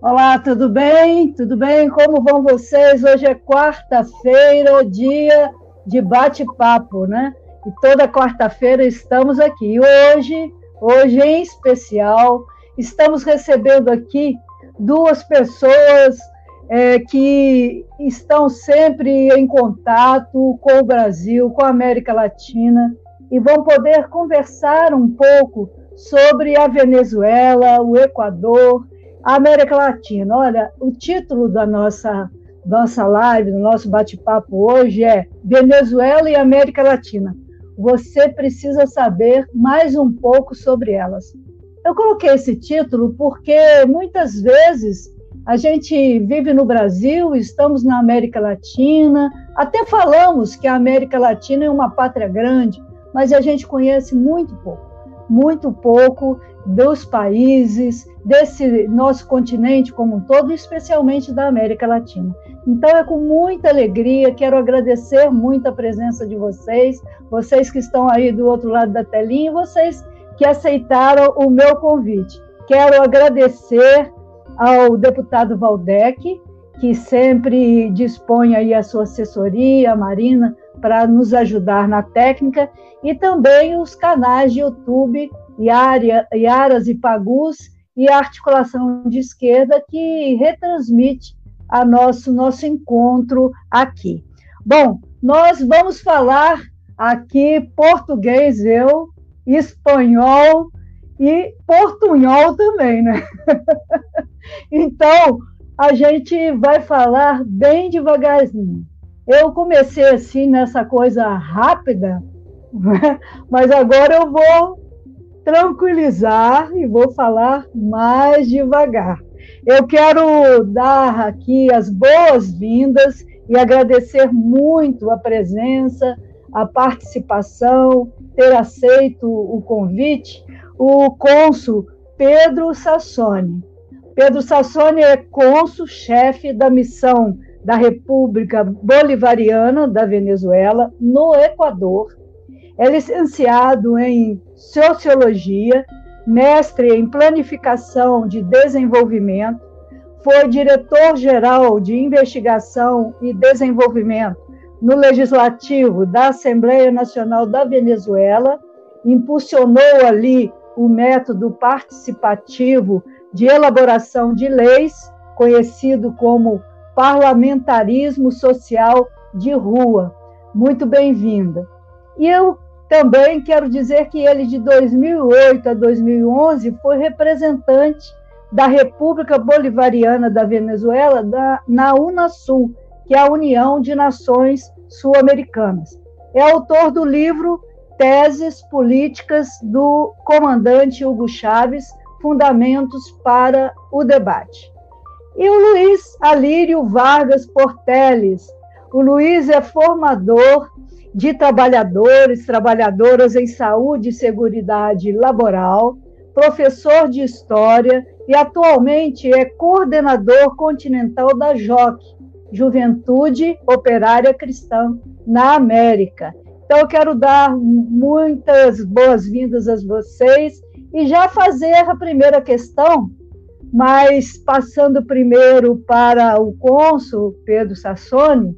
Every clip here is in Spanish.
Olá, tudo bem? Tudo bem? Como vão vocês? Hoje é quarta-feira, dia de bate-papo, né? E toda quarta-feira estamos aqui. E hoje, hoje em especial, estamos recebendo aqui duas pessoas é, que estão sempre em contato com o Brasil, com a América Latina, e vão poder conversar um pouco sobre a Venezuela, o Equador América Latina. Olha, o título da nossa, nossa live, do nosso bate-papo hoje é Venezuela e América Latina. Você precisa saber mais um pouco sobre elas. Eu coloquei esse título porque muitas vezes a gente vive no Brasil, estamos na América Latina, até falamos que a América Latina é uma pátria grande, mas a gente conhece muito pouco muito pouco dos países, desse nosso continente como um todo, especialmente da América Latina. Então, é com muita alegria, quero agradecer muito a presença de vocês, vocês que estão aí do outro lado da telinha, vocês que aceitaram o meu convite. Quero agradecer ao deputado Valdec, que sempre dispõe aí a sua assessoria, a Marina, para nos ajudar na técnica, e também os canais de YouTube, Iaras e Pagus, e a articulação de esquerda, que retransmite a nosso, nosso encontro aqui. Bom, nós vamos falar aqui português, eu, espanhol e portunhol também, né? então, a gente vai falar bem devagarzinho. Eu comecei assim nessa coisa rápida, mas agora eu vou tranquilizar e vou falar mais devagar. Eu quero dar aqui as boas-vindas e agradecer muito a presença, a participação, ter aceito o convite, o cônsul Pedro Sassoni. Pedro Sassoni é cônsul-chefe da missão da República Bolivariana da Venezuela, no Equador. É licenciado em Sociologia, mestre em Planificação de Desenvolvimento, foi diretor-geral de Investigação e Desenvolvimento no Legislativo da Assembleia Nacional da Venezuela, impulsionou ali o método participativo de elaboração de leis, conhecido como parlamentarismo social de rua. Muito bem-vinda. E eu também quero dizer que ele, de 2008 a 2011, foi representante da República Bolivariana da Venezuela da, na Unasul, que é a União de Nações Sul-Americanas. É autor do livro Teses Políticas do Comandante Hugo Chávez, Fundamentos para o Debate e o Luiz Alírio Vargas Porteles. O Luiz é formador de trabalhadores, trabalhadoras em saúde e seguridade laboral, professor de história e atualmente é coordenador continental da JOC, Juventude Operária Cristã na América. Então, eu quero dar muitas boas-vindas a vocês e já fazer a primeira questão, mas passando primeiro para o cônsul Pedro Sassoni,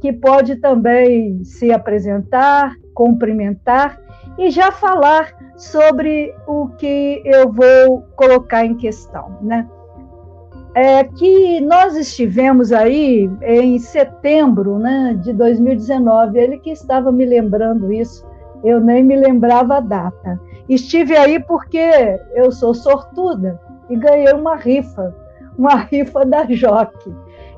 que pode também se apresentar, cumprimentar e já falar sobre o que eu vou colocar em questão, né? É que nós estivemos aí em setembro né, de 2019, ele que estava me lembrando isso, eu nem me lembrava a data. Estive aí porque eu sou sortuda, e ganhei uma rifa, uma rifa da Joque.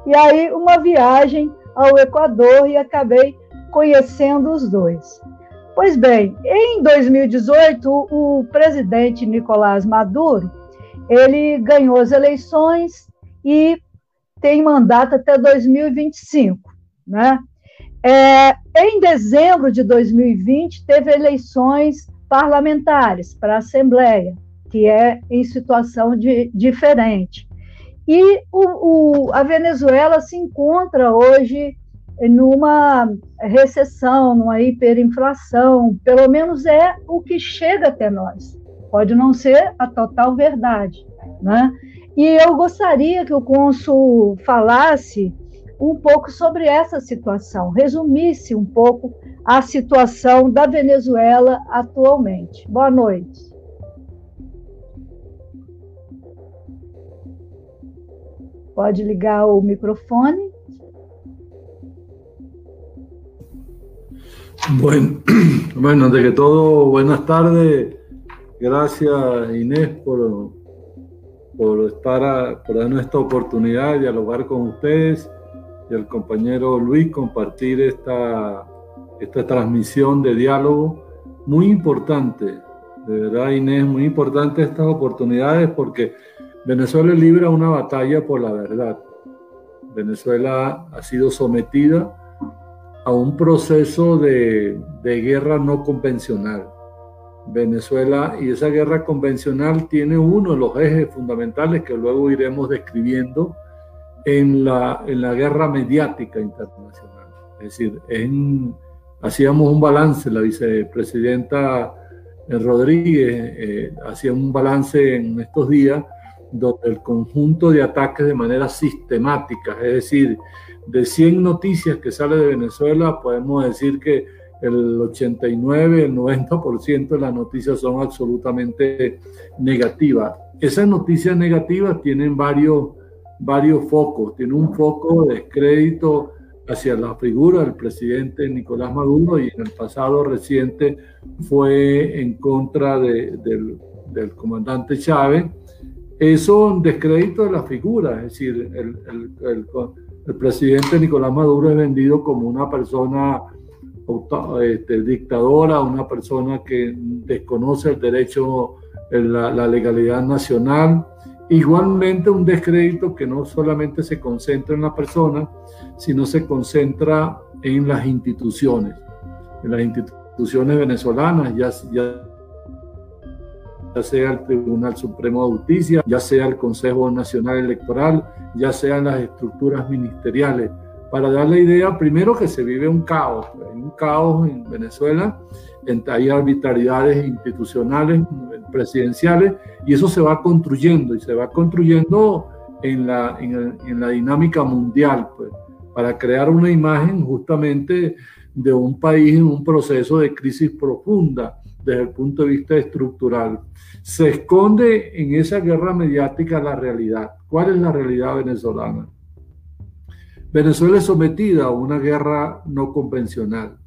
E aí uma viagem ao Equador e acabei conhecendo os dois. Pois bem, em 2018, o presidente Nicolás Maduro, ele ganhou as eleições e tem mandato até 2025, né? É, em dezembro de 2020, teve eleições parlamentares para a Assembleia que é em situação de, diferente. E o, o, a Venezuela se encontra hoje numa recessão, numa hiperinflação, pelo menos é o que chega até nós. Pode não ser a total verdade, né? E eu gostaria que o cônsul falasse um pouco sobre essa situação, resumisse um pouco a situação da Venezuela atualmente. Boa noite. Pode ligar o microfone. Bueno, bueno, de que todo, buenas tardes. Gracias Inés por, por estar, por darnos esta oportunidad de dialogar con ustedes y al compañero Luis compartir esta, esta transmisión de diálogo muy importante. De verdad, Inés, muy importante estas oportunidades porque Venezuela libra una batalla por la verdad. Venezuela ha sido sometida a un proceso de, guerra no convencional. Venezuela y esa guerra convencional tiene uno de los ejes fundamentales que luego iremos describiendo en la, en la guerra mediática internacional. Es decir, hacíamos un balance, la vicepresidenta Rodríguez eh, hacía un balance en estos días donde el conjunto de ataques de manera sistemática, es decir, de 100 noticias que sale de Venezuela, podemos decir que el 89, el 90% de las noticias son absolutamente negativas. Esas noticias negativas tienen varios, varios focos. Tiene un foco de descrédito hacia la figura del presidente Nicolás Maduro y en el pasado reciente fue en contra de, del, del comandante Chávez eso un descrédito de la figura, es decir, el, el, el, presidente Nicolás Maduro es vendido como una persona este, dictadora, una persona que desconoce el derecho, la, la legalidad nacional. Igualmente un descrédito que no solamente se concentra en la persona, sino se concentra en las instituciones, en las instituciones venezolanas, ya, ya ya sea el Tribunal Supremo de Justicia, ya sea el Consejo Nacional Electoral, ya sean las estructuras ministeriales, para dar la idea, primero que se vive un caos, hay un caos en Venezuela, hay arbitrariedades institucionales, presidenciales, y eso se va construyendo, y se va construyendo en la, en, la dinámica mundial, pues, para crear una imagen justamente de un país en un proceso de crisis profunda desde el punto de vista estructural. Se esconde en esa guerra mediática la realidad. ¿Cuál es la realidad venezolana? Venezuela es sometida a una guerra no convencional.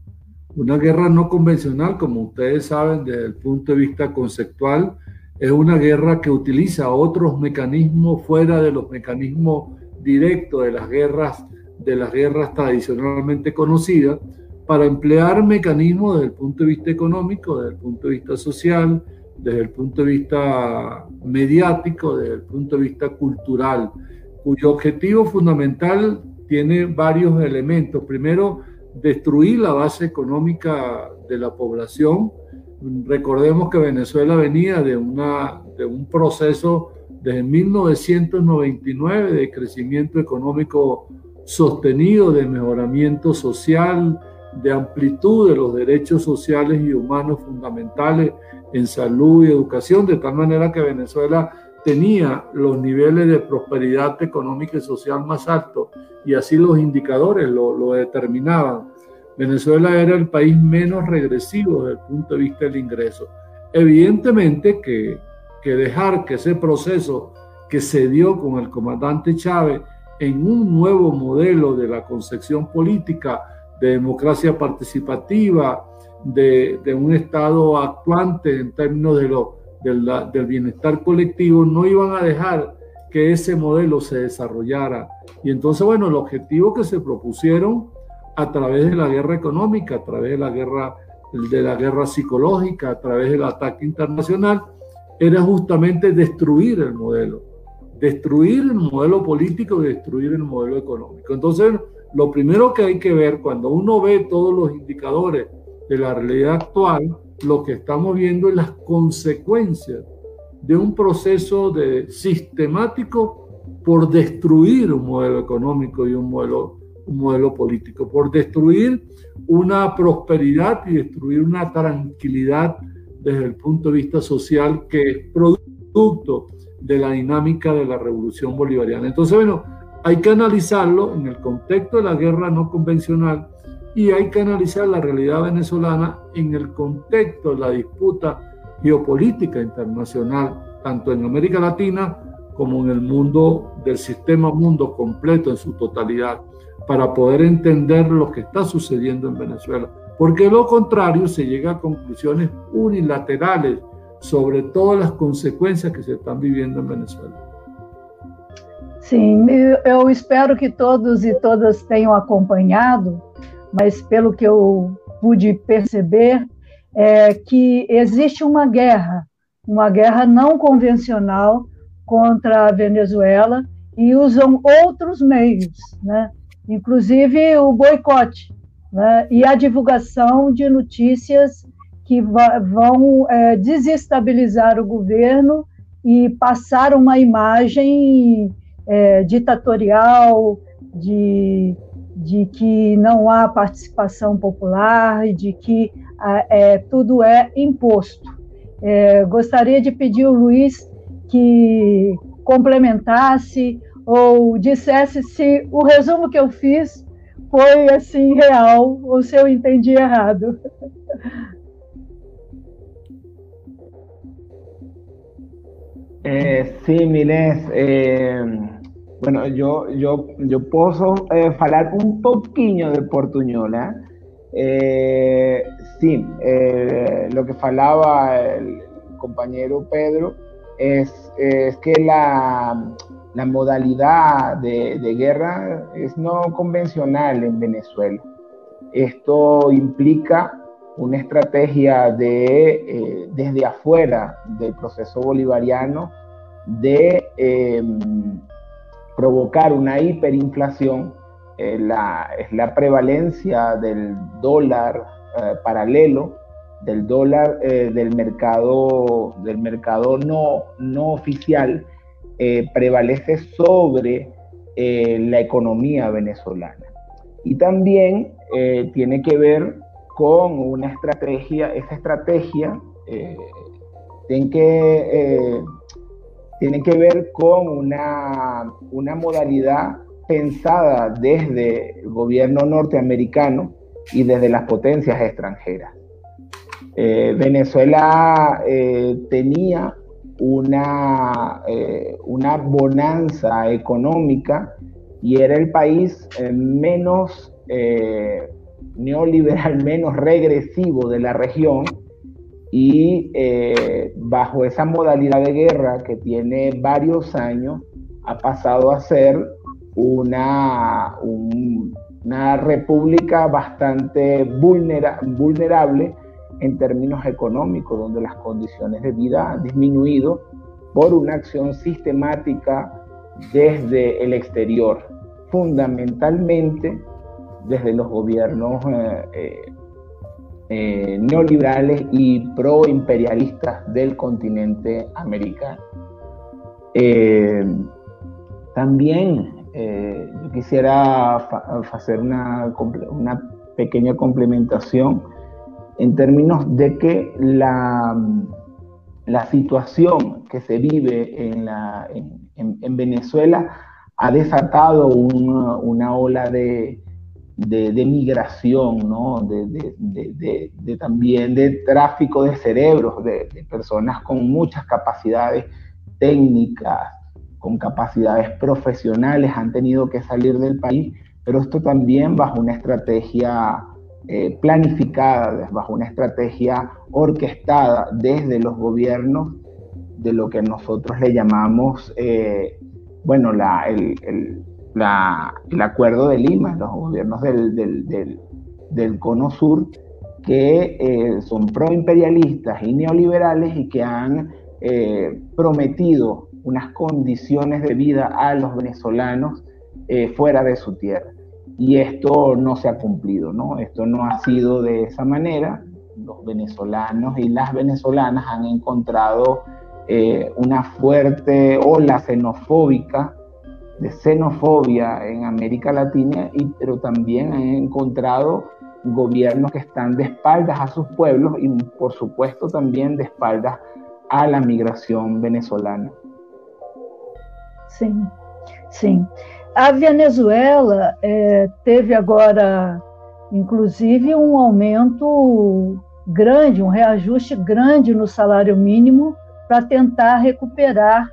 Una guerra no convencional, como ustedes saben, desde el punto de vista conceptual, es una guerra que utiliza otros mecanismos fuera de los mecanismos directos de las guerras, de las guerras tradicionalmente conocidas, para emplear mecanismos desde el punto de vista económico, desde el punto de vista social, desde el punto de vista mediático, desde el punto de vista cultural, cuyo objetivo fundamental tiene varios elementos. Primero, destruir la base económica de la población. Recordemos que Venezuela venía de, una, de un proceso desde 1999 de crecimiento económico sostenido, de mejoramiento social, de amplitud de los derechos sociales y humanos fundamentales en salud y educación, de tal manera que Venezuela tenía los niveles de prosperidad económica y social más altos y así los indicadores lo, determinaban. Venezuela era el país menos regresivo desde el punto de vista del ingreso. Evidentemente que, que dejar que ese proceso que se dio con el comandante Chávez en un nuevo modelo de la concepción política de democracia participativa, de, un Estado actuante en términos de lo, del bienestar colectivo, no iban a dejar que ese modelo se desarrollara. Y entonces, bueno, el objetivo que se propusieron a través de la guerra económica, a través de la guerra, de la guerra psicológica, a través del ataque internacional, era justamente destruir el modelo, destruir el modelo político y destruir el modelo económico. Entonces, lo primero que hay que ver cuando uno ve todos los indicadores de la realidad actual, lo que estamos viendo es las consecuencias de un proceso de sistemático por destruir un modelo económico y un modelo, un modelo político, por destruir una prosperidad y destruir una tranquilidad desde el punto de vista social que es producto de la dinámica de la revolución bolivariana. Entonces, bueno, hay que analizarlo en el contexto de la guerra no convencional y hay que analizar la realidad venezolana en el contexto de la disputa geopolítica internacional, tanto en América Latina como en el mundo del sistema mundo completo en su totalidad, para poder entender lo que está sucediendo en Venezuela. Porque lo contrario se llega a conclusiones unilaterales sobre todas las consequências que se estão vivendo em Venezuela. Sim, eu espero que todos e todas tenham acompanhado, mas pelo que eu pude perceber, é que existe uma guerra, uma guerra não convencional contra a Venezuela e usam outros meios, né? inclusive o boicote né? e a divulgação de notícias que vão é, desestabilizar o governo e passar uma imagem é, ditatorial, de, de que não há participação popular, de que é, tudo é imposto. É, gostaria de pedir ao Luiz que complementasse ou dissesse se o resumo que eu fiz foi assim real ou se eu entendi errado. Eh, sí, Milés. Eh, bueno, yo, yo, yo eh, un poquinho de Portuñola. Eh, sí, eh, lo que falaba el compañero Pedro es, es que la, la modalidad de, de, guerra es no convencional en Venezuela. Esto implica una estrategia de, desde afuera del proceso bolivariano de provocar una hiperinflación, eh, la, la prevalencia del dólar eh, paralelo, del dólar del mercado, del mercado no, no oficial, prevalece sobre la economía venezolana. Y también tiene que ver con una estrategia, esa estrategia eh, tiene, que, eh, tiene que ver con una, una modalidad pensada desde el gobierno norteamericano y desde las potencias extranjeras. Eh, Venezuela tenía una, una bonanza económica y era el país menos neoliberal menos regresivo de la región y eh, bajo esa modalidad de guerra que tiene varios años ha pasado a ser una, una república bastante vulnerable en términos económicos, donde las condiciones de vida han disminuido por una acción sistemática desde el exterior, fundamentalmente desde los gobiernos eh, eh, eh, neoliberales y pro-imperialistas del continente americano. también yo quisiera hacer una, una, pequeña complementación en términos de que la, la situación que se vive en, en, Venezuela ha desatado una ola de, de, migración, ¿no? de, también de tráfico de cerebros, de, personas con muchas capacidades técnicas, con capacidades profesionales, han tenido que salir del país, pero esto también bajo una estrategia eh, planificada, bajo una estrategia orquestada desde los gobiernos de lo que nosotros le llamamos, eh, bueno, la, el acuerdo de Lima, los gobiernos del, cono sur, que eh, son proimperialistas y neoliberales y que han eh, prometido unas condiciones de vida a los venezolanos eh, fuera de su tierra. Y esto no se ha cumplido, ¿no? Esto no ha sido de esa manera. Los venezolanos y las venezolanas han encontrado una fuerte ola xenofóbica de xenofobia en América Latina, y, pero también han encontrado gobiernos que están de espaldas a sus pueblos y por supuesto también de espaldas a la migración venezolana. Sim, sim. A Venezuela é, teve agora, inclusive, um aumento grande, um reajuste grande no salário mínimo para tentar recuperar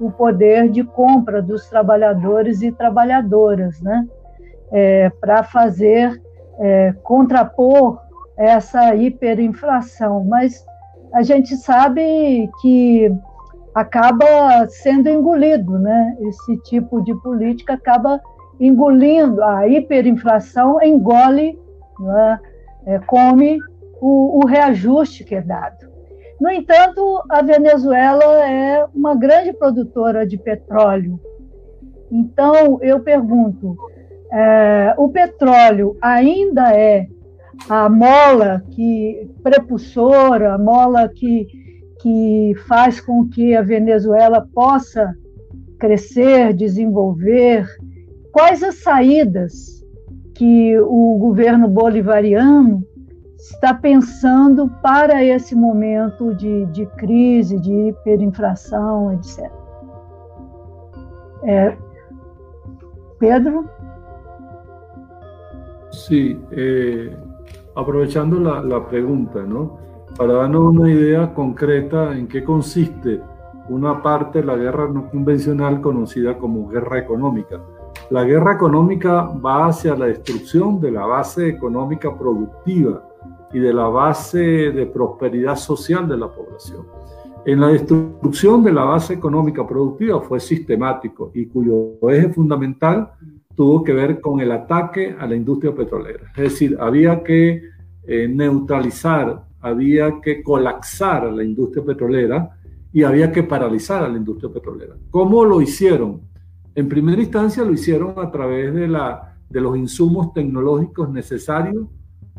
o poder de compra dos trabalhadores e trabalhadoras, né? É, para fazer é, contrapor essa hiperinflação. Mas a gente sabe que acaba sendo engolido, né? Esse tipo de política acaba engolindo a hiperinflação, engole, né? é, come o, o reajuste que é dado. No entanto, a Venezuela é uma grande produtora de petróleo. Então, eu pergunto: é, o petróleo ainda é a mola que prepulsora, a mola que, que faz com que a Venezuela possa crescer, desenvolver? Quais as saídas que o governo bolivariano está pensando para esse momento de, de crise, de hiperinflação, etc. Pedro? Sí, eh, aprovechando la, pregunta. Para darnos una idea concreta en qué consiste una parte de la guerra no convencional conocida como guerra económica. La guerra económica va hacia la destrucción de la base económica productiva y de la base de prosperidad social de la población. En la destrucción de la base económica productiva fue sistemático y cuyo eje fundamental tuvo que ver con el ataque a la industria petrolera. Es decir, había que eh, neutralizar, había que colapsar a la industria petrolera y había que paralizar a la industria petrolera. ¿Cómo lo hicieron? En primera instancia lo hicieron a través de, la, de los insumos tecnológicos necesarios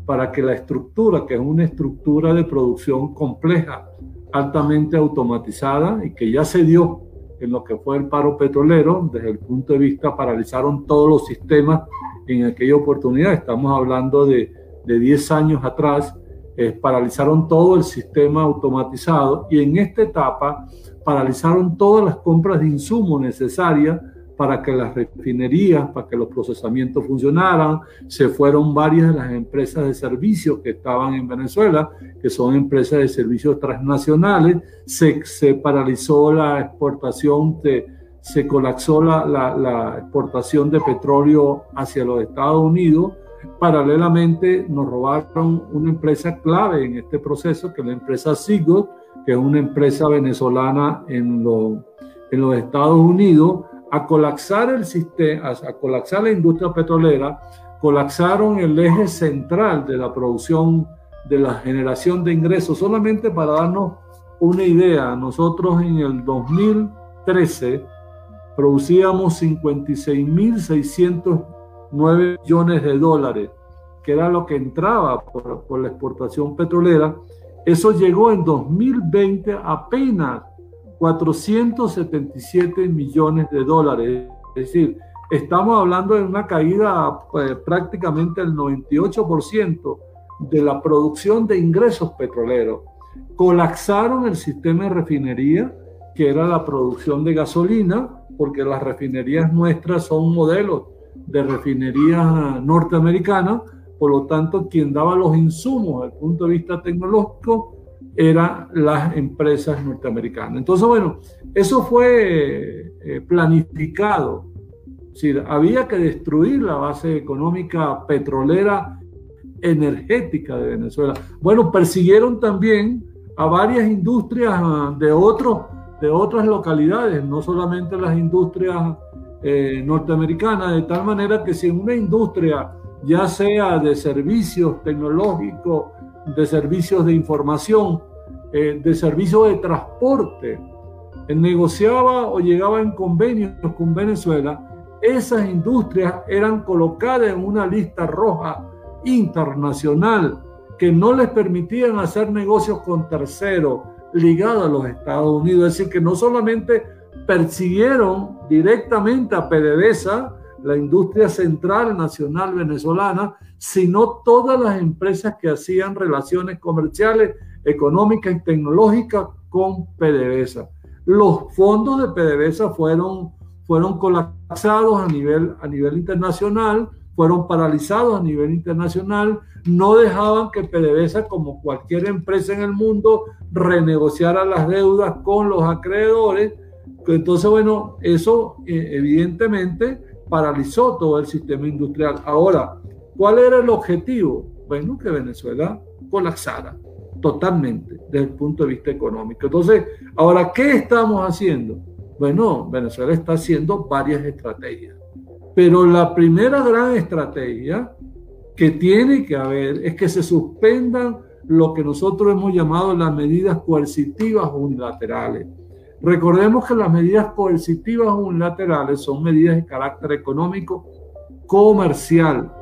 para que la estructura, que es una estructura de producción compleja, altamente automatizada y que ya se dio en lo que fue el paro petrolero, desde el punto de vista paralizaron todos los sistemas en aquella oportunidad, estamos hablando de, de 10 años atrás, eh, paralizaron todo el sistema automatizado y en esta etapa paralizaron todas las compras de insumos necesarias para que las refinerías, para que los procesamientos funcionaran. Se fueron varias de las empresas de servicios que estaban en Venezuela, que son empresas de servicios transnacionales. Se, se paralizó la exportación, de, se colapsó la, la, la exportación de petróleo hacia los Estados Unidos. Paralelamente nos robaron una empresa clave en este proceso, que es la empresa Sigot, que es una empresa venezolana en, lo, en los Estados Unidos a colapsar el sistema, a colapsar la industria petrolera, colapsaron el eje central de la producción, de la generación de ingresos. Solamente para darnos una idea, nosotros en el 2013 producíamos 56.609 millones de dólares, que era lo que entraba por, por la exportación petrolera. Eso llegó en 2020 apenas 477 millones de dólares. Es decir, estamos hablando de una caída pues, prácticamente del 98% de la producción de ingresos petroleros. Colapsaron el sistema de refinería, que era la producción de gasolina, porque las refinerías nuestras son modelos de refinerías norteamericanas, por lo tanto, quien daba los insumos desde el punto de vista tecnológico eran las empresas norteamericanas. Entonces, bueno, eso fue eh, planificado. Había que destruir la base económica petrolera energética de Venezuela. Bueno, persiguieron también a varias industrias ah, de, otros, de otras localidades, no solamente las industrias eh, norteamericanas, de tal manera que si en una industria, ya sea de servicios tecnológicos, de servicios de información, eh, de servicios de transporte, eh, negociaba o llegaba en convenios con Venezuela, esas industrias eran colocadas en una lista roja internacional que no les permitían hacer negocios con terceros ligados a los Estados Unidos. Es decir, que no solamente persiguieron directamente a PDVSA, la industria central nacional venezolana, sino todas las empresas que hacían relaciones comerciales, económicas y tecnológicas con PDVSA. Los fondos de PDVSA fueron, fueron colapsados a nivel, a nivel internacional, fueron paralizados a nivel internacional, no dejaban que PDVSA, como cualquier empresa en el mundo, renegociara las deudas con los acreedores. Entonces, bueno, eso eh, evidentemente paralizó todo el sistema industrial. Ahora, ¿cuál era el objetivo? Bueno, que Venezuela colapsara totalmente desde el punto de vista económico. Entonces, ahora, ¿qué estamos haciendo? Bueno, Venezuela está haciendo varias estrategias, pero la primera gran estrategia que tiene que haber es que se suspendan lo que nosotros hemos llamado las medidas coercitivas unilaterales. Recordemos que las medidas coercitivas unilaterales son medidas de carácter económico comercial.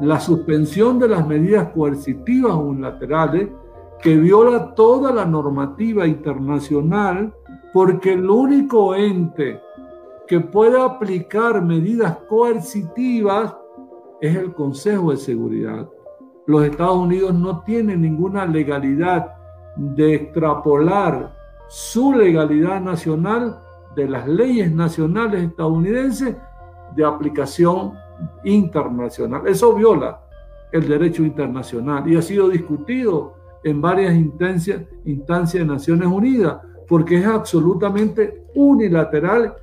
La suspensión de las medidas coercitivas unilaterales que viola toda la normativa internacional porque el único ente que puede aplicar medidas coercitivas es el Consejo de Seguridad. Los Estados Unidos no tienen ninguna legalidad de extrapolar su legalidad nacional de las leyes nacionales estadounidenses de aplicación internacional. Eso viola el derecho internacional y ha sido discutido en varias instancias, instancias de Naciones Unidas porque es absolutamente unilateral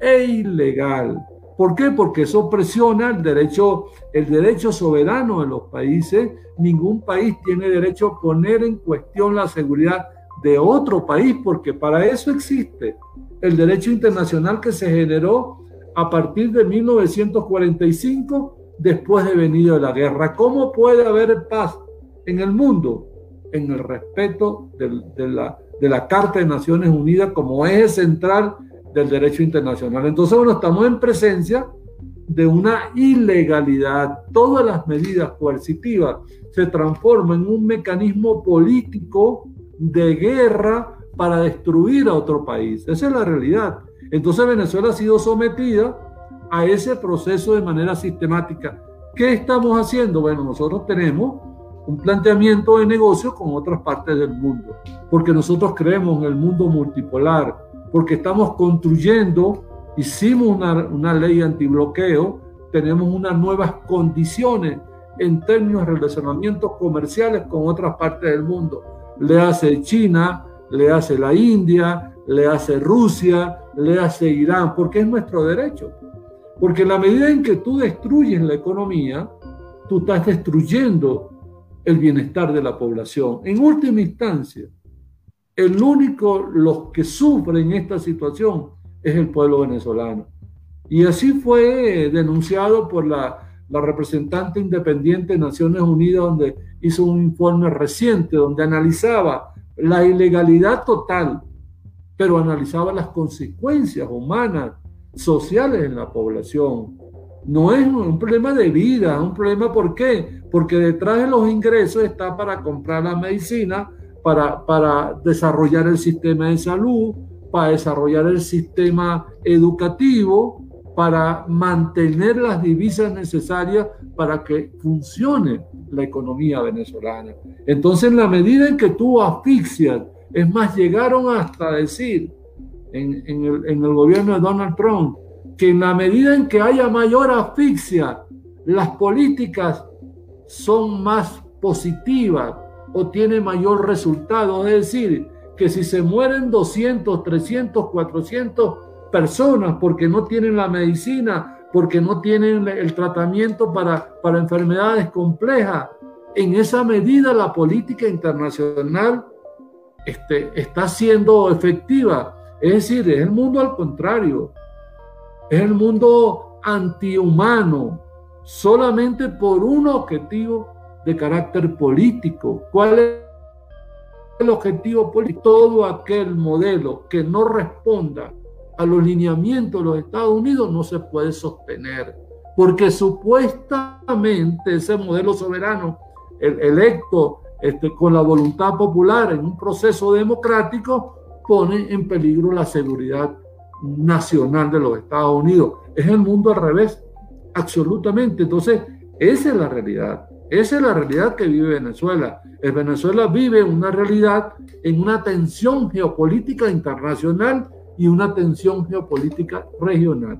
e ilegal. ¿Por qué? Porque eso presiona el derecho, el derecho soberano de los países. Ningún país tiene derecho a poner en cuestión la seguridad de otro país, porque para eso existe el derecho internacional que se generó a partir de 1945, después de venido de la guerra. ¿Cómo puede haber paz en el mundo? En el respeto de, la, de la Carta de Naciones Unidas como eje central del derecho internacional. Entonces, bueno, estamos en presencia de una ilegalidad. Todas las medidas coercitivas se transforman en un mecanismo político de guerra para destruir a otro país. Esa es la realidad. Entonces Venezuela ha sido sometida a ese proceso de manera sistemática. ¿Qué estamos haciendo? Bueno, nosotros tenemos un planteamiento de negocio con otras partes del mundo, porque nosotros creemos en el mundo multipolar, porque estamos construyendo, hicimos una, una ley antibloqueo, tenemos unas nuevas condiciones en términos de relacionamientos comerciales con otras partes del mundo. Le hace China, le hace la India, le hace Rusia, le hace Irán, porque es nuestro derecho. Porque la medida en que tú destruyes la economía, tú estás destruyendo el bienestar de la población. En última instancia, el único los que sufren esta situación es el pueblo venezolano. Y así fue denunciado por la, la representante independiente de Naciones Unidas, donde hizo un informe reciente, donde analizaba la ilegalidad total, pero analizaba las consecuencias humanas, sociales en la población. No es un problema de vida, es un problema ¿por qué? Porque detrás de los ingresos está para comprar la medicina, para, para desarrollar el sistema de salud, para desarrollar el sistema educativo, para mantener las divisas necesarias para que funcione la economía venezolana. Entonces, en la medida en que tú asfixias, es más, llegaron hasta decir en, el, en el gobierno de Donald Trump que en la medida en que haya mayor asfixia, las políticas son más positivas, o tiene mayor resultado. Es decir, que si se mueren 200, 300, 400 personas porque no tienen la medicina, porque no tienen el tratamiento para, para enfermedades complejas, en esa medida la política internacional este, está siendo efectiva. Es decir, es el mundo al contrario. Es el mundo antihumano, solamente por un objetivo de carácter político. ¿Cuál es el objetivo político? Todo aquel modelo que no responda a los lineamientos de los Estados Unidos no se puede sostener, porque supuestamente ese modelo soberano el electo este, con la voluntad popular en un proceso democrático pone en peligro la seguridad nacional de los Estados Unidos. Es el mundo al revés, absolutamente. Entonces, esa es la realidad. Esa es la realidad que vive Venezuela. El Venezuela vive una realidad en una tensión geopolítica internacional y una tensión geopolítica regional.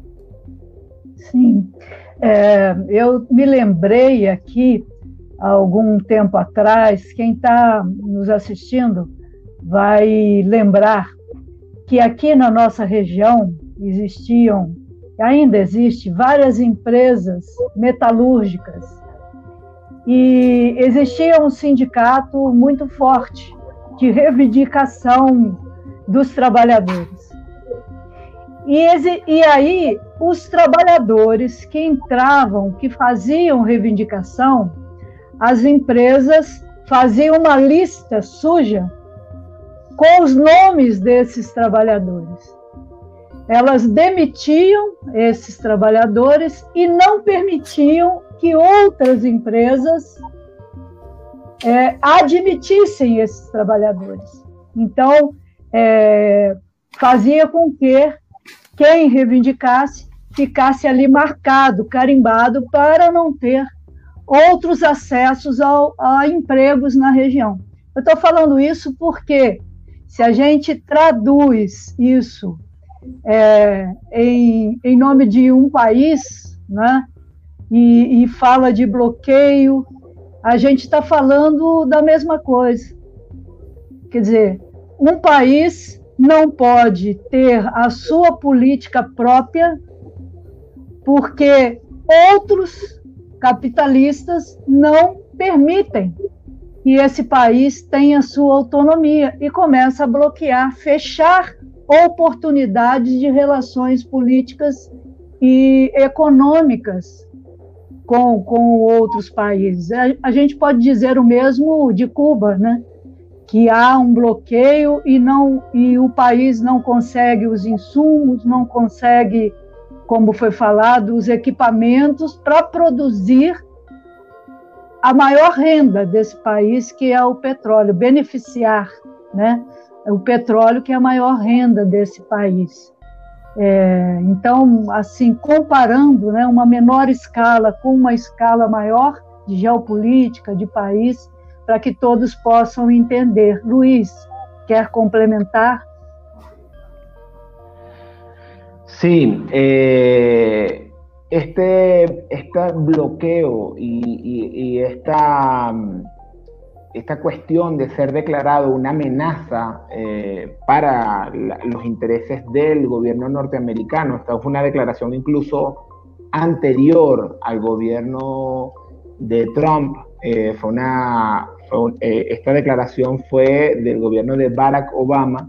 Sim, é, eu me lembrei aqui, há algum tempo atrás, quem está nos assistindo vai lembrar que aqui na nossa região existiam, ainda existe, várias empresas metalúrgicas e existia um sindicato muito forte de reivindicação dos trabalhadores. E, e aí, os trabalhadores que entravam, que faziam reivindicação, as empresas faziam uma lista suja com os nomes desses trabalhadores. Elas demitiam esses trabalhadores e não permitiam que outras empresas é, admitissem esses trabalhadores. Então, é, fazia com que quem reivindicasse ficasse ali marcado, carimbado, para não ter outros acessos ao, a empregos na região. Eu estou falando isso porque, se a gente traduz isso é, em, em nome de um país, né, e, e fala de bloqueio, a gente está falando da mesma coisa. Quer dizer, um país não pode ter a sua política própria porque outros capitalistas não permitem que esse país tenha sua autonomia e começa a bloquear, fechar oportunidades de relações políticas e econômicas com, com outros países. A, a gente pode dizer o mesmo de Cuba, né? Que há um bloqueio e não e o país não consegue os insumos, não consegue, como foi falado, os equipamentos para produzir a maior renda desse país, que é o petróleo, beneficiar, né? O petróleo que é a maior renda desse país. É, então, assim, comparando né, uma menor escala com uma escala maior de geopolítica, de país, para que todos possam entender. Luiz, quer complementar? Sí, eh, este, este bloqueo y, esta esta cuestión de ser declarado una amenaza eh, para los intereses del gobierno norteamericano. Esta fue una declaración incluso anterior al gobierno de Trump. Eh, fue una, eh, esta declaración fue del gobierno de Barack Obama.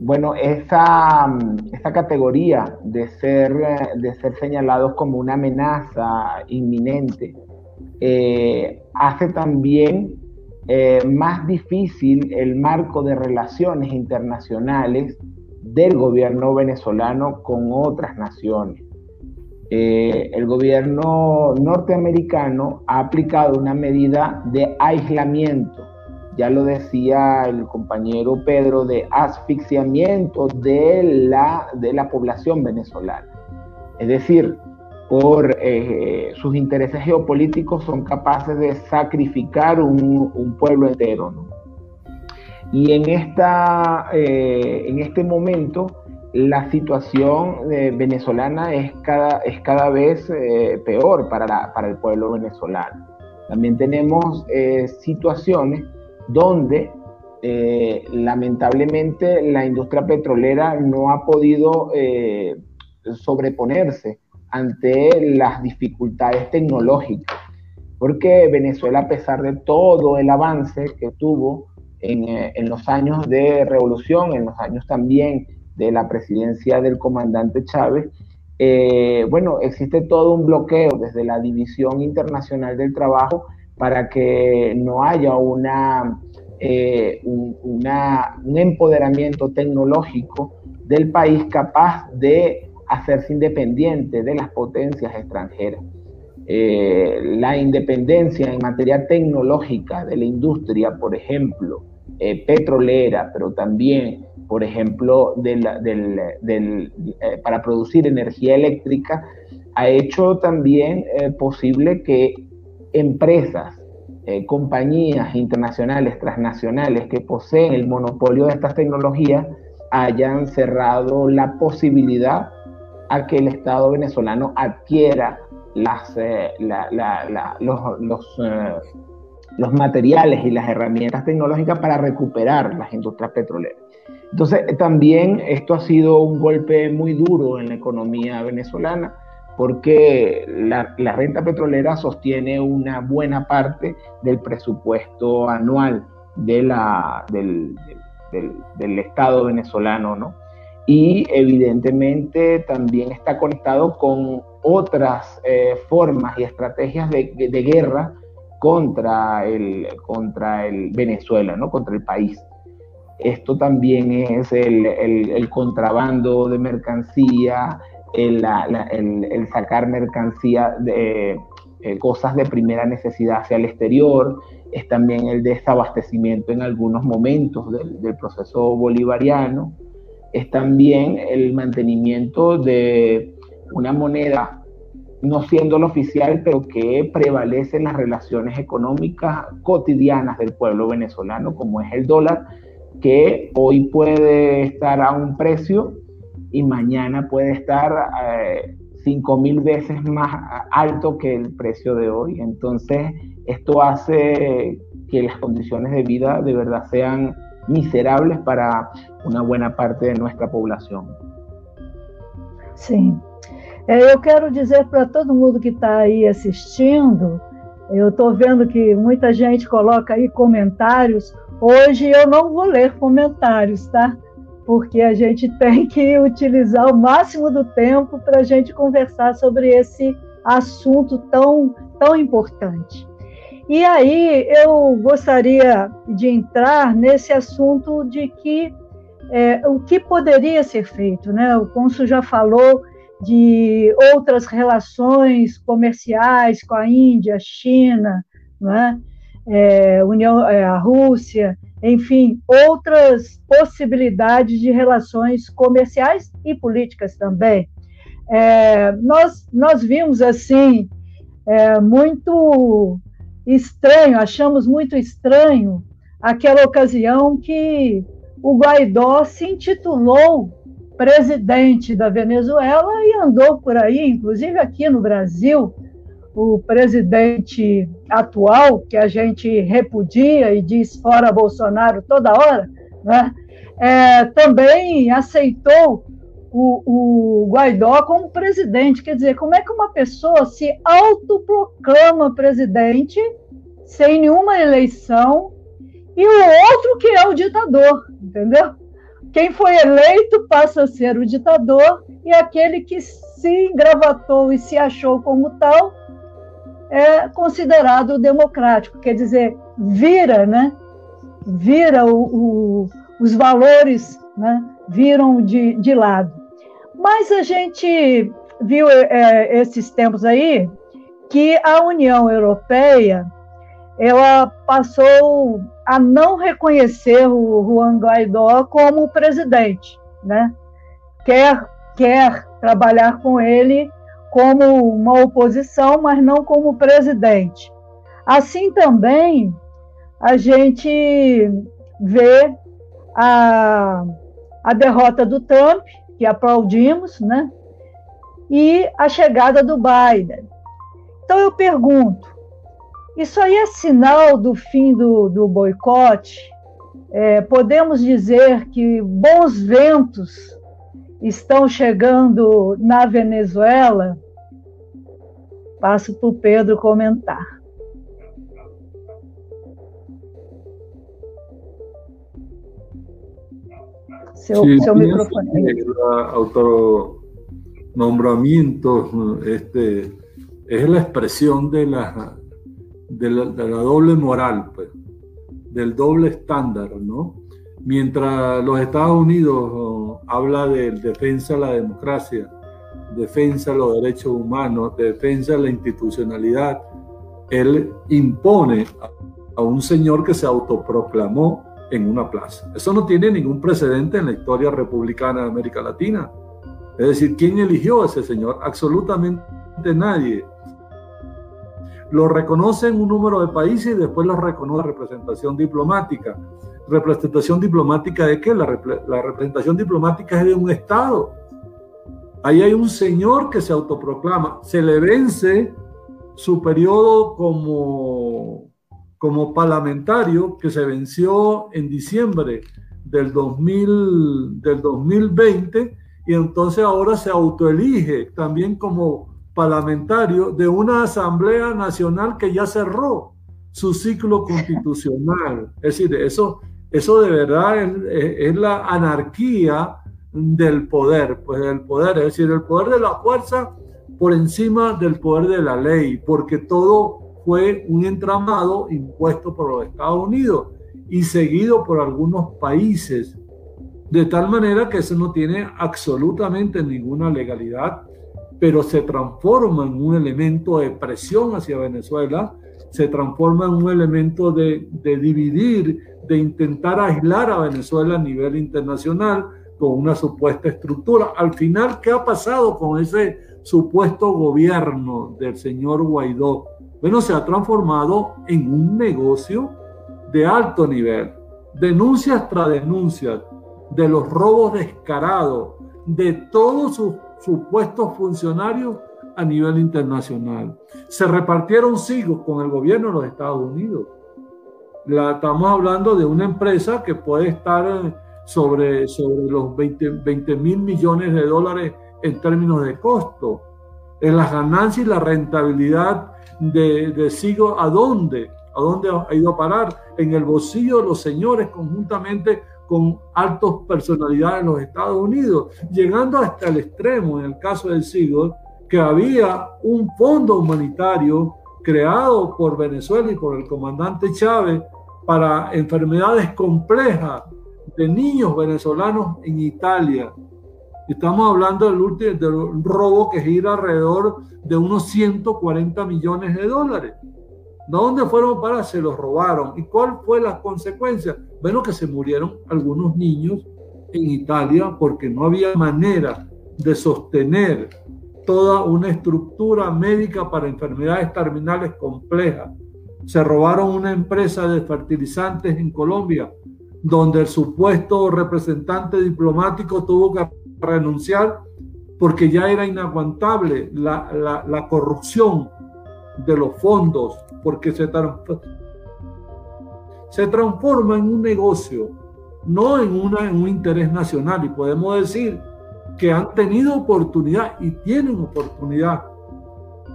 bueno, esa, esa categoría de ser, de ser señalados como una amenaza inminente eh, hace también eh, más difícil el marco de relaciones internacionales del gobierno venezolano con otras naciones. Eh, el gobierno norteamericano ha aplicado una medida de aislamiento, ya lo decía el compañero Pedro, de asfixiamiento de la, de la población venezolana. Es decir, por eh, sus intereses geopolíticos son capaces de sacrificar un, pueblo entero. Y en, esta, eh, en este momento la situación eh, venezolana es cada, es cada vez peor para, para, el pueblo venezolano. También tenemos situaciones donde lamentablemente la industria petrolera no ha podido sobreponerse ante las dificultades tecnológicas, porque Venezuela, a pesar de todo el avance que tuvo en, eh, los años de revolución, en los años también de la presidencia del comandante Chávez, eh, bueno, existe todo un bloqueo desde la División Internacional del Trabajo para que no haya una, eh, un empoderamiento tecnológico del país capaz de hacerse independiente de las potencias extranjeras. Eh, la independencia en materia tecnológica de la industria, por ejemplo, eh, petrolera, pero también, por ejemplo, eh, para producir energía eléctrica, ha hecho también eh, posible que empresas, compañías internacionales, transnacionales que poseen el monopolio de estas tecnologías hayan cerrado la posibilidad a que el Estado venezolano adquiera las, los materiales y las herramientas tecnológicas para recuperar las industrias petroleras. Entonces, también esto ha sido un golpe muy duro en la economía venezolana porque la, renta petrolera sostiene una buena parte del presupuesto anual del, Estado venezolano, ¿no? Y evidentemente también está conectado con otras eh, formas y estrategias de, guerra contra el, contra el Venezuela, ¿no? Contra el país. Esto también es el contrabando de mercancía, el, sacar mercancía de eh, cosas de primera necesidad hacia el exterior, es también el desabastecimiento en algunos momentos del, proceso bolivariano, es también el mantenimiento de una moneda no siendo la oficial, pero que prevalece en las relaciones económicas cotidianas del pueblo venezolano, como es el dólar, que hoy puede estar a un precio y mañana puede estar eh, cinco mil veces más alto que el precio de hoy. Entonces, esto hace que las condiciones de vida de verdad sean miserables para una buena parte de nuestra población. Sim. É, eu quero dizer para todo mundo que está aí assistindo, eu estou vendo que muita gente coloca aí comentários. Hoje eu não vou ler comentários, tá? porque a gente tem que utilizar o máximo do tempo para a gente conversar sobre esse assunto tão, tão importante. E aí eu gostaria de entrar nesse assunto de que é, o que poderia ser feito, né? O Consul já falou de outras relações comerciais com a Índia, China, né? é, União, é, a Rússia, enfim, outras possibilidades de relações comerciais e políticas também. É, nós, nós vimos assim é, muito estranho, achamos muito estranho aquela ocasião que o Guaidó se intitulou presidente da Venezuela e andou por aí, inclusive aqui no Brasil, o presidente atual, que a gente repudia e diz fora Bolsonaro toda hora, né, é, também aceitou o, o, Guaidó como presidente. Quer dizer, como é que uma pessoa se autoproclama presidente sem nenhuma eleição e o outro que é o ditador, entendeu? Quem foi eleito passa a ser o ditador e aquele que se engravatou e se achou como tal é considerado democrático, quer dizer, vira, né? Vira o, o, os valores, né? Viram de, de lado. Mas a gente viu é, esses tempos aí que a União Europeia ela passou a não reconhecer o Juan Guaidó como presidente, né? Quer quer trabalhar com ele como uma oposição, mas não como presidente. Assim também a gente vê a, a derrota do Trump, que aplaudimos, né? e a chegada do Biden. Então eu pergunto: isso aí é sinal do fim do, do boicote? É, podemos dizer que bons ventos estão chegando na Venezuela, passo para o Pedro comentar. Seu, sí, seu microfone. El autonombramiento este, es la expresión de la, de la, doble moral, pues, del doble estándar, ¿no? Mientras los Estados Unidos habla de defensa de la democracia, defensa de los derechos humanos, defensa de la institucionalidad, él impone a un señor que se autoproclamó en una plaza. Eso no tiene ningún precedente en la historia republicana de América Latina. Es decir, ¿quién eligió a ese señor? Absolutamente nadie. Lo reconocen un número de países y después lo reconoce la representación diplomática. ¿Representación diplomática de qué? La, la representación diplomática es de un Estado. Ahí hay un señor que se autoproclama, se le vence su periodo como, como parlamentario, que se venció en diciembre del, 2000, del 2020, y entonces ahora se autoelige también como parlamentario de una Asamblea Nacional que ya cerró su ciclo constitucional. Es decir, eso, eso de verdad es, es la anarquía del poder, pues el poder, es decir, el poder de la fuerza por encima del poder de la ley, porque todo fue un entramado impuesto por los Estados Unidos y seguido por algunos países, de tal manera que eso no tiene absolutamente ninguna legalidad, pero se transforma en un elemento de presión hacia Venezuela, se transforma en un elemento de, dividir, de intentar aislar a Venezuela a nivel internacional con una supuesta estructura. Al final, ¿qué ha pasado con ese supuesto gobierno del señor Guaidó, bueno, se ha transformado en un negocio de alto nivel. Denuncias tras denuncias de los robos descarados de todos sus supuestos funcionarios a nivel internacional. Se repartieron siglos con el gobierno de los Estados Unidos. La, estamos hablando de una empresa que puede estar sobre, sobre los 20 mil millones de dólares en términos de costo, en las ganancias y la rentabilidad de, de Sigo, ¿a dónde? ¿A dónde ha ido a parar? En el bolsillo de los señores conjuntamente con altas personalidades de los Estados Unidos, llegando hasta el extremo, en el caso del Sigo, que había un fondo humanitario creado por Venezuela y por el comandante Chávez para enfermedades complejas de niños venezolanos en Italia, Estamos hablando del último del robo que gira alrededor de unos 140 millones de dólares. ¿De dónde fueron para? Se los robaron. ¿Y cuál fue la consecuencia? Bueno, que se murieron algunos niños en Italia porque no había manera de sostener toda una estructura médica para enfermedades terminales complejas. Se robaron una empresa de fertilizantes en Colombia, donde el supuesto representante diplomático tuvo que renunciar porque ya era inaguantable la, la, corrupción de los fondos, porque se, se transforma en un negocio, no en, una, en un interés nacional. Y podemos decir que han tenido oportunidad y tienen oportunidad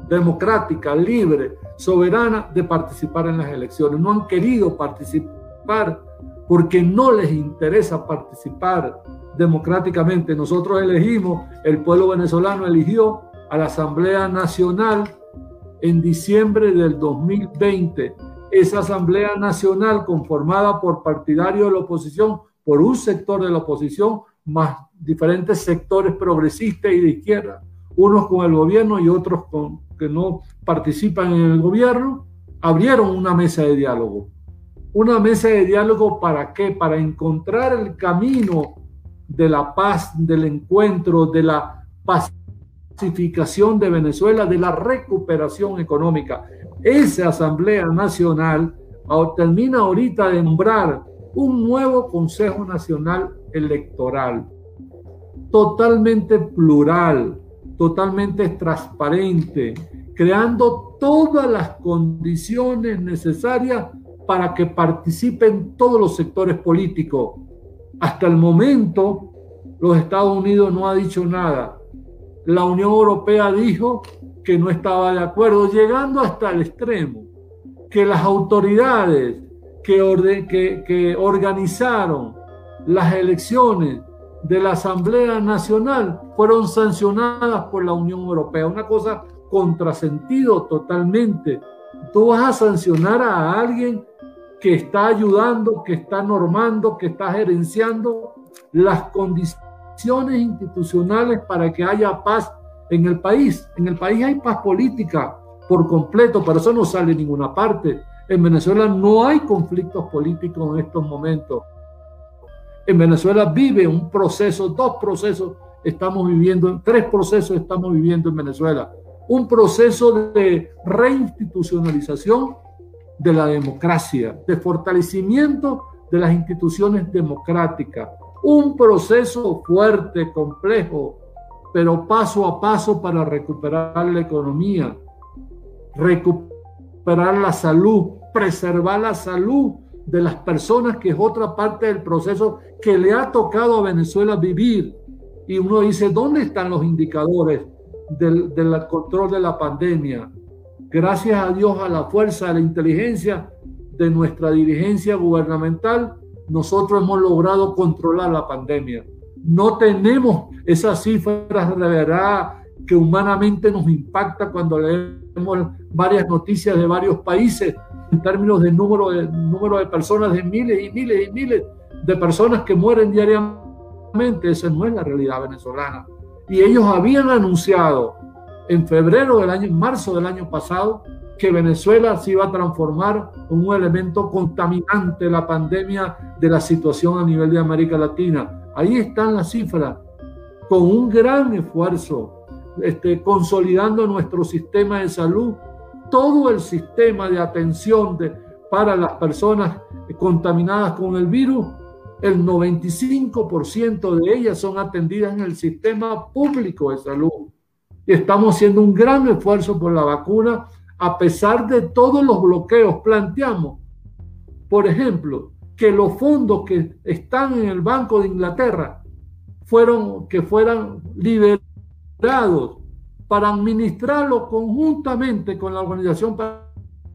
democrática, libre, soberana de participar en las elecciones. No han querido participar porque no les interesa participar democráticamente. Nosotros elegimos, el pueblo venezolano eligió a la Asamblea Nacional en diciembre del 2020. Esa Asamblea Nacional conformada por partidarios de la oposición, por un sector de la oposición, más diferentes sectores progresistas y de izquierda, unos con el gobierno y otros que no participan en el gobierno, abrieron una mesa de diálogo. Una mesa de diálogo para qué? Para encontrar el camino de la paz, del encuentro, de la pacificación de Venezuela, de la recuperación económica. Esa Asamblea Nacional termina ahorita de nombrar un nuevo Consejo Nacional Electoral, totalmente plural, totalmente transparente, creando todas las condiciones necesarias para que participen todos los sectores políticos, hasta el momento, los Estados Unidos no ha dicho nada. La Unión Europea dijo que no estaba de acuerdo, llegando hasta el extremo que las autoridades que, que, que organizaron las elecciones de la Asamblea Nacional fueron sancionadas por la Unión Europea. Una cosa contrasentido totalmente. Tú vas a sancionar a alguien que está ayudando, que está normando, que está gerenciando las condiciones institucionales para que haya paz en el país. En el país hay paz política por completo, pero eso no sale ninguna parte. En Venezuela no hay conflictos políticos en estos momentos. En Venezuela vive un proceso, dos procesos estamos viviendo, tres procesos estamos viviendo en Venezuela. un proceso de reinstitucionalización de la democracia, de fortalecimiento de las instituciones democráticas, un proceso fuerte, complejo, pero paso a paso para recuperar la economía, recuperar la salud, preservar la salud de las personas, que es otra parte del proceso que le ha tocado a Venezuela vivir. Y uno dice, ¿dónde están los indicadores del, control de la pandemia? Gracias a Dios, a la fuerza, a la inteligencia de nuestra dirigencia gubernamental, nosotros hemos logrado controlar la pandemia. No tenemos esas cifras de verdad que humanamente nos impacta cuando leemos varias noticias de varios países en términos de número de, número de personas, de miles y miles y miles de personas que mueren diariamente. Esa no es la realidad venezolana. Y ellos habían anunciado en febrero del año, en marzo del año pasado, que Venezuela se iba a transformar en un elemento contaminante la pandemia de la situación a nivel de América Latina. Ahí están las cifras, con un gran esfuerzo, este, consolidando nuestro sistema de salud, todo el sistema de atención de, para las personas contaminadas con el virus, el 95% de ellas son atendidas en el sistema público de salud. Y estamos haciendo un gran esfuerzo por la vacuna a pesar de todos los bloqueos, planteamos, por ejemplo, que los fondos que están en el Banco de Inglaterra fueron, que fueran liberados para administrarlo conjuntamente con la Organización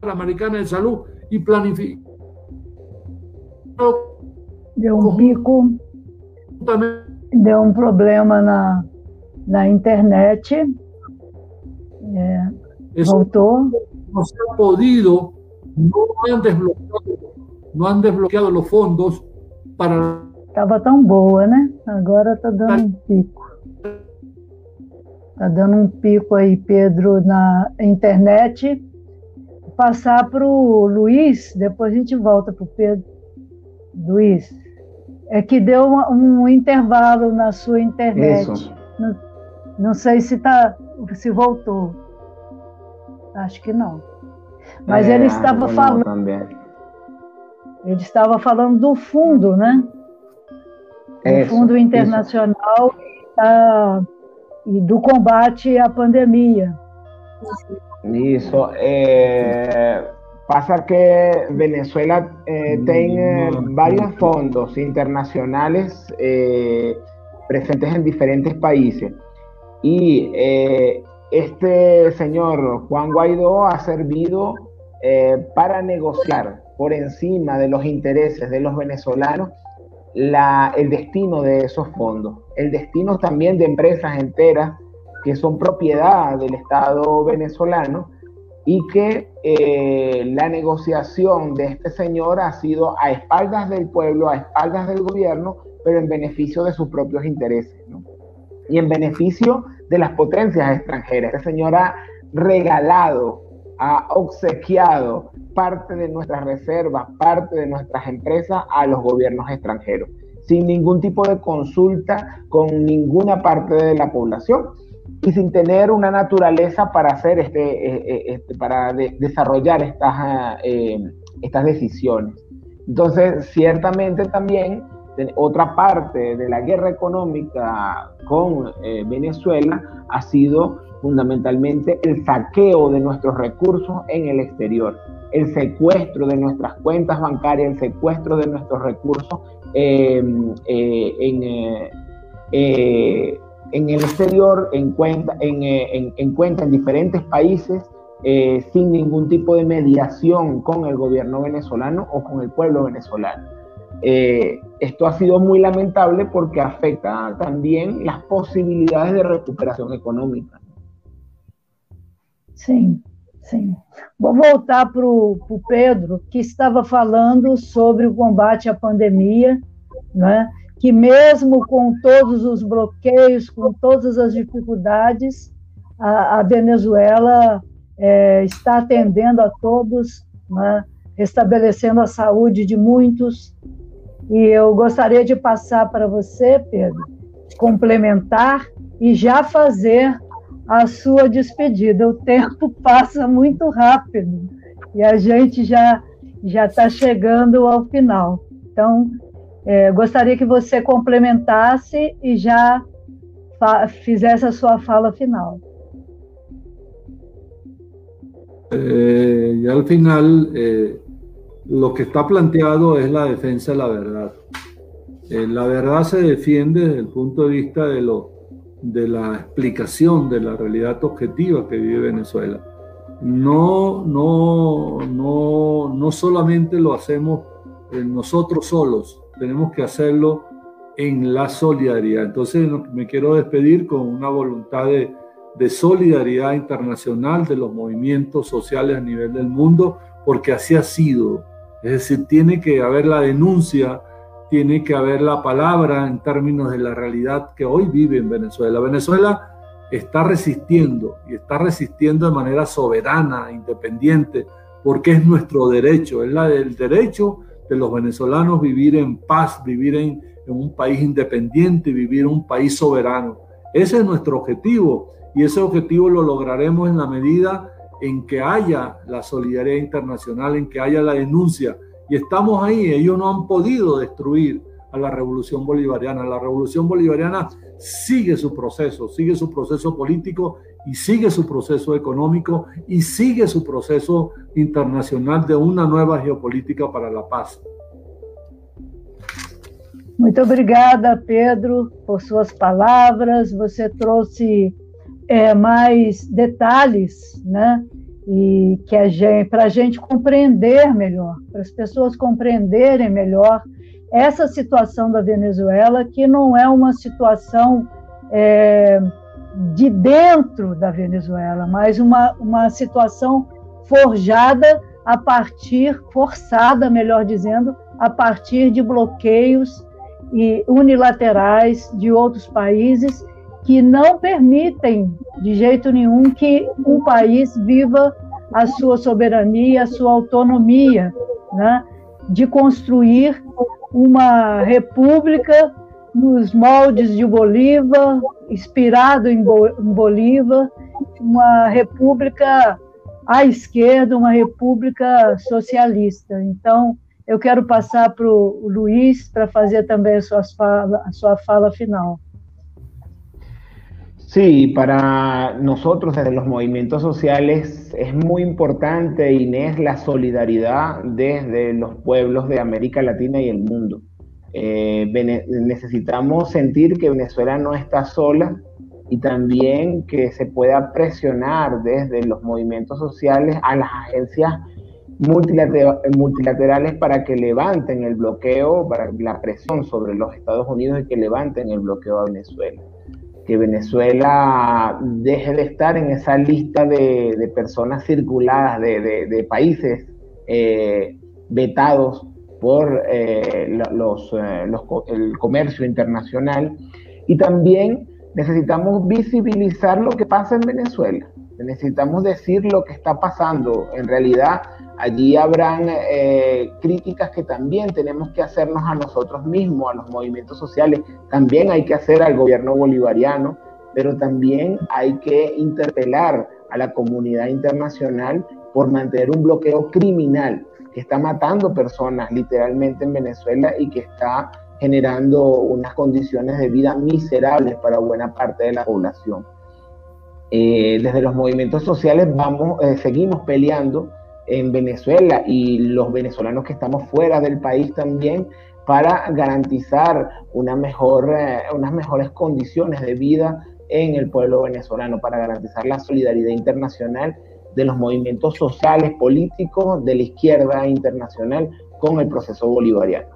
Panamericana de Salud y planificar de un pico. de un problema na, na internet Eso Voltou. No se ha podido, no han desbloqueado, no han desbloqueado los fondos para. Estava tão boa, né? Agora está dando um pico. Está dando um pico aí, Pedro, na internet. Passar para o Luiz, depois a gente volta para o Pedro. Luiz, é que deu um, um intervalo na sua internet. Isso. Não, não sei se, tá, se voltou. Acho que não. Mas é, ele estava falando. Também. Ele estava falando do fundo, né? É, do Fundo Internacional da, e do combate à pandemia. Isso. É, pasa que Venezuela eh, tem eh, vários fundos internacionais eh, presentes em diferentes países. E eh, este señor Juan Guaidó ha servido eh, para negociar por encima de los intereses de los venezolanos el destino de esos fondos, el destino también de empresas enteras que son propiedad del Estado venezolano y que eh, la negociación de este señor ha sido a espaldas del pueblo, a espaldas del gobierno, pero en beneficio de sus propios intereses. Y en beneficio de las potencias extranjeras. Este señor ha regalado, ha obsequiado parte de nuestras reservas, parte de nuestras empresas a los gobiernos extranjeros, sin ningún tipo de consulta con ninguna parte de la población y sin tener una naturaleza para hacer este, eh, eh, este para desarrollar estas, eh, estas decisiones. Entonces, ciertamente también otra parte de la guerra económica con eh, Venezuela ha sido fundamentalmente el saqueo de nuestros recursos en el exterior, el secuestro de nuestras cuentas bancarias, el secuestro de nuestros recursos em, eh, en, eh, en, el exterior, en cuenta en, en, cuenta en diferentes países, sin ningún tipo de mediación con el gobierno venezolano o con el pueblo venezolano. Eh, esto ha sido muy lamentable porque afecta también las posibilidades de recuperação econômica. Sim, sim. Vou voltar para o Pedro, que estava falando sobre o combate à pandemia, né? que mesmo com todos os bloqueios, com todas as dificuldades, a, a Venezuela é, está atendendo a todos, né? restabelecendo a saúde de muitos, e eu gostaria de passar para você, Pedro, complementar e já fazer a sua despedida. O tempo passa muito rápido e a gente já já está chegando ao final. Então, é, gostaria que você complementasse e já fizesse a sua fala final. Eh, y al final, eh, lo que está planteado es la defensa de la verdad. Eh, la verdad se defiende desde el punto de vista de, lo, de la explicación de la realidad objetiva que vive Venezuela. No, no, no, no solamente lo hacemos nosotros solos, tenemos que hacerlo en la solidaridad. Entonces me quiero despedir con una voluntad de, de solidaridad internacional de los movimientos sociales a nivel del mundo, porque así ha sido. Es decir, tiene que haber la denuncia, tiene que haber la palabra en términos de la realidad que hoy vive en Venezuela. Venezuela está resistiendo y está resistiendo de manera soberana, independiente, porque es nuestro derecho, es la del derecho de los venezolanos vivir en paz, vivir en, en un país independiente, vivir en un país soberano. Ese es nuestro objetivo y ese objetivo lo lograremos en la medida en que haya la solidaridad internacional, en que haya la denuncia. Y estamos ahí, ellos no han podido destruir a la revolución bolivariana. La revolución bolivariana sigue su proceso, sigue su proceso político y sigue su proceso económico y sigue su proceso internacional de una nueva geopolítica para la paz. Muito obrigada, Pedro, por suas palavras. Você trouxe é, mais detalhes, né? E que a gente, para a gente compreender melhor, para as pessoas compreenderem melhor essa situação da Venezuela, que não é uma situação é, de dentro da Venezuela, mas uma, uma situação forjada a partir, forçada, melhor dizendo, a partir de bloqueios e unilaterais de outros países que não permitem de jeito nenhum que um país viva a sua soberania, a sua autonomia, né? de construir uma república nos moldes de Bolívar, inspirado em Bolívar, uma república à esquerda, uma república socialista. Então, eu quero passar para o Luiz para fazer também a sua fala, a sua fala final. Sí, para nosotros desde los movimientos sociales es muy importante, Inés, la solidaridad desde los pueblos de América Latina y el mundo. Eh, necesitamos sentir que Venezuela no está sola y también que se pueda presionar desde los movimientos sociales a las agencias multilaterales para que levanten el bloqueo, para la presión sobre los Estados Unidos y que levanten el bloqueo a Venezuela que Venezuela deje de estar en esa lista de, personas circuladas de, países eh, vetados por eh, los, eh, el comercio internacional. Y también necesitamos visibilizar lo que pasa en Venezuela. Necesitamos decir lo que está pasando. En realidad, Allí habrán eh, críticas que también tenemos que hacernos a nosotros mismos, a los movimientos sociales, también hay que hacer al gobierno bolivariano, pero también hay que interpelar a la comunidad internacional por mantener un bloqueo criminal que está matando personas literalmente en Venezuela y que está generando unas condiciones de vida miserables para buena parte de la población. Eh, desde los movimientos sociales vamos, eh, seguimos peleando en Venezuela y los venezolanos que estamos fuera del país también para garantizar una mejor, eh, unas mejores condiciones de vida en el pueblo venezolano, para garantizar la solidaridad internacional de los movimientos sociales, políticos de la izquierda internacional con el proceso bolivariano.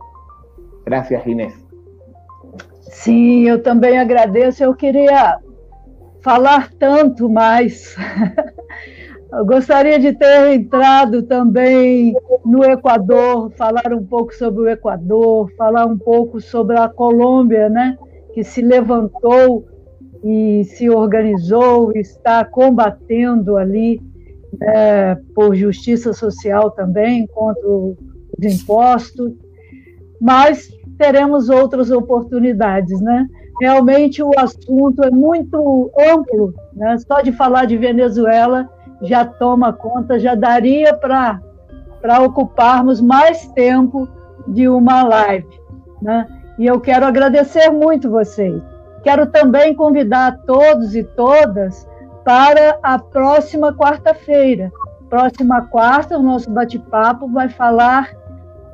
Gracias, Inés. Sí, yo también agradeço. Eu queria falar tanto mais Eu gostaria de ter entrado também no Equador, falar um pouco sobre o Equador, falar um pouco sobre a Colômbia, né, que se levantou e se organizou, está combatendo ali né, por justiça social também contra os impostos, mas teremos outras oportunidades, né? Realmente o assunto é muito amplo Né? Só de falar de Venezuela já toma conta, já daria para ocuparmos mais tempo de uma live. Né? E eu quero agradecer muito vocês. Quero também convidar todos e todas para a próxima quarta-feira. Próxima quarta, o nosso bate-papo vai falar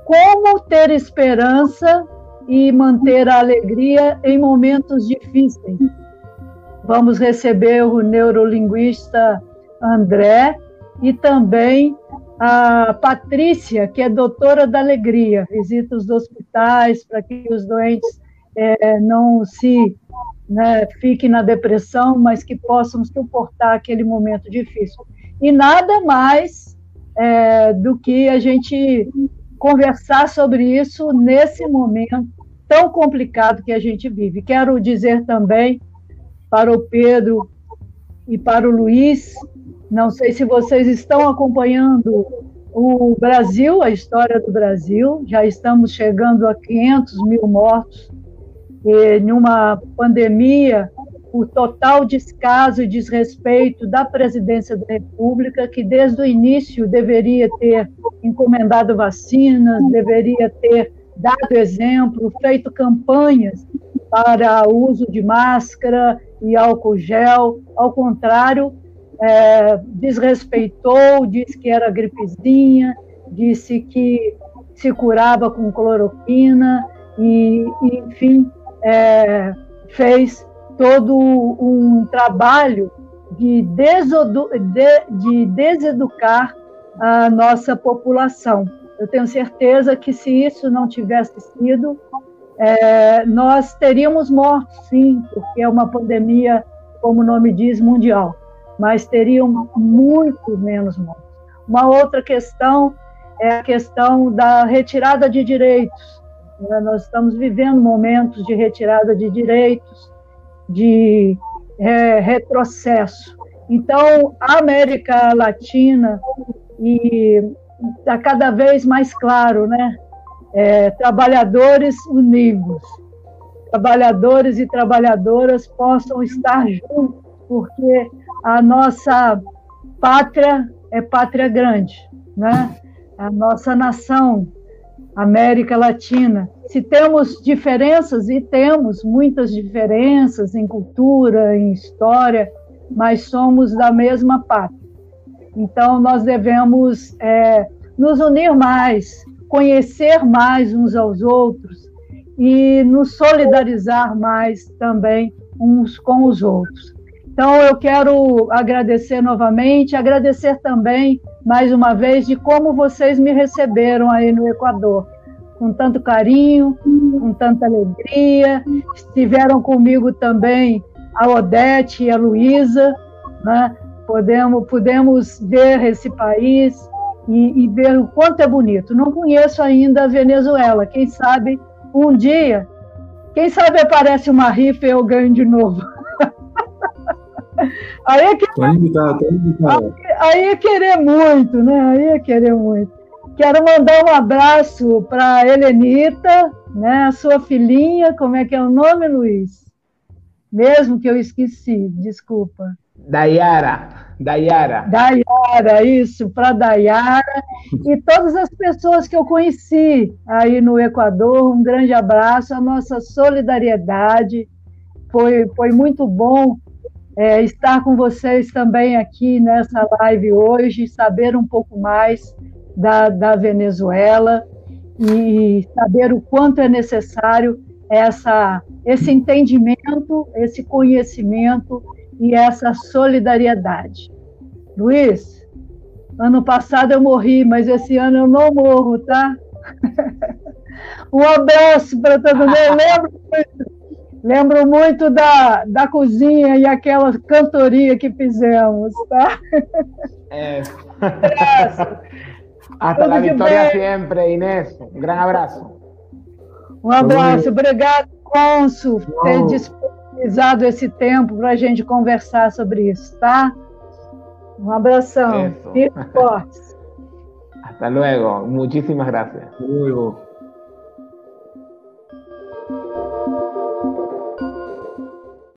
como ter esperança e manter a alegria em momentos difíceis. Vamos receber o neurolinguista André e também a Patrícia, que é doutora da alegria, visita os hospitais para que os doentes é, não se né, fiquem na depressão, mas que possam suportar aquele momento difícil. E nada mais é, do que a gente conversar sobre isso nesse momento tão complicado que a gente vive. Quero dizer também para o Pedro e para o Luiz, não sei se vocês estão acompanhando o Brasil, a história do Brasil, já estamos chegando a 500 mil mortos, e numa pandemia, o total descaso e desrespeito da presidência da República, que desde o início deveria ter encomendado vacinas, deveria ter dado exemplo, feito campanhas para uso de máscara e álcool gel. Ao contrário, é, desrespeitou, disse que era gripezinha, disse que se curava com cloroquina e, enfim, é, fez todo um trabalho de, de, de deseducar a nossa população. Eu tenho certeza que se isso não tivesse sido, é, nós teríamos mortos, sim, porque é uma pandemia, como o nome diz, mundial mas teriam muito menos mortos. Uma outra questão é a questão da retirada de direitos. Né? Nós estamos vivendo momentos de retirada de direitos, de é, retrocesso. Então, a América Latina está cada vez mais claro, né? É, trabalhadores unidos, trabalhadores e trabalhadoras possam estar juntos, porque a nossa pátria é pátria grande, né? A nossa nação, América Latina. Se temos diferenças, e temos muitas diferenças em cultura, em história, mas somos da mesma pátria. Então, nós devemos é, nos unir mais, conhecer mais uns aos outros e nos solidarizar mais também uns com os outros. Então, eu quero agradecer novamente, agradecer também, mais uma vez, de como vocês me receberam aí no Equador. Com tanto carinho, com tanta alegria. Estiveram comigo também a Odete e a Luísa. Né? Podemos, podemos ver esse país e, e ver o quanto é bonito. Não conheço ainda a Venezuela. Quem sabe um dia, quem sabe aparece uma rifa e eu ganho de novo. Aí é, que... invitado, invitado. Aí, é querer muito, né? Aí é querer muito. Quero mandar um abraço para Helenita, né? A sua filhinha, como é que é o nome, Luiz? Mesmo que eu esqueci, desculpa. Dayara. Dayara. Dayara, isso, para Dayara e todas as pessoas que eu conheci aí no Equador, um grande abraço, a nossa solidariedade. Foi, foi muito bom é, estar com vocês também aqui nessa live hoje, saber um pouco mais da, da Venezuela e saber o quanto é necessário essa, esse entendimento, esse conhecimento e essa solidariedade. Luiz, ano passado eu morri, mas esse ano eu não morro, tá? um abraço para todo mundo. Eu lembro muito da, da cozinha e aquela cantoria que fizemos, tá? É. Hasta la vitória sempre, Inês. Um grande abraço. Um abraço. Obrigado, Consul, por ter disponibilizado esse tempo para a gente conversar sobre isso, tá? Um abração. Fique forte. Hasta luego. Muchísimas gracias. Luego.